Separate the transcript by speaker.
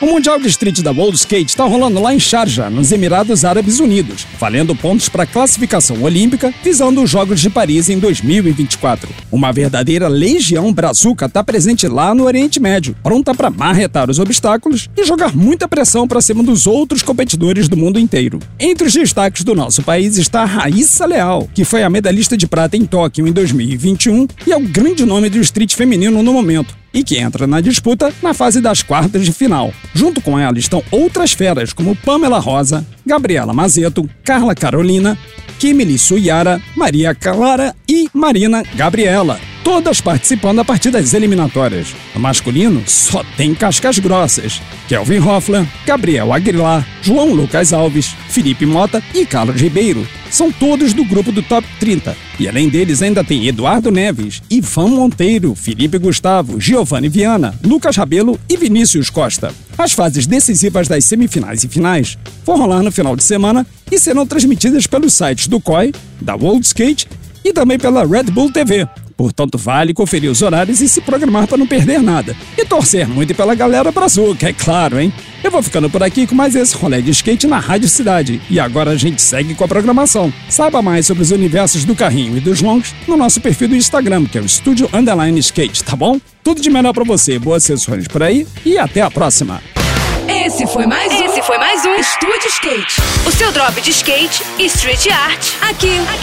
Speaker 1: O Mundial de Street da World Skate está rolando lá em Sharjah, nos Emirados Árabes Unidos, valendo pontos para a classificação olímpica, visando os Jogos de Paris em 2024. Uma verdadeira legião brazuca está presente lá no Oriente Médio, pronta para marretar os obstáculos e jogar muita pressão para cima dos outros competidores do mundo inteiro. Entre os destaques do nosso país está a Raíssa Leal, que foi a medalhista de prata em Tóquio em 2021 e é o grande nome do street feminino no momento e que entra na disputa na fase das quartas de final. Junto com ela estão outras feras como Pamela Rosa, Gabriela Mazeto, Carla Carolina, Kimili Suyara, Maria Clara e Marina Gabriela. Todas participando a partir das eliminatórias. No masculino, só tem cascas grossas. Kelvin Hoffler, Gabriel Aguilar, João Lucas Alves, Felipe Mota e Carlos Ribeiro. São todos do grupo do Top 30. E além deles ainda tem Eduardo Neves, Ivan Monteiro, Felipe Gustavo, Giovanni Viana, Lucas Rabelo e Vinícius Costa. As fases decisivas das semifinais e finais vão rolar no final de semana e serão transmitidas pelos sites do COI, da World Skate e também pela Red Bull TV. Portanto, vale conferir os horários e se programar para não perder nada. E torcer muito pela galera brazuca, é claro, hein? Eu vou ficando por aqui com mais esse rolê de skate na Rádio Cidade. E agora a gente segue com a programação. Saiba mais sobre os universos do carrinho e dos longs no nosso perfil do Instagram, que é o Estúdio Underline Skate, tá bom? Tudo de melhor para você, boas sessões por aí e até a próxima.
Speaker 2: Esse foi mais um.
Speaker 3: Esse foi mais um
Speaker 2: Estúdio Skate.
Speaker 3: O seu drop de skate e street art.
Speaker 2: Aqui, aqui.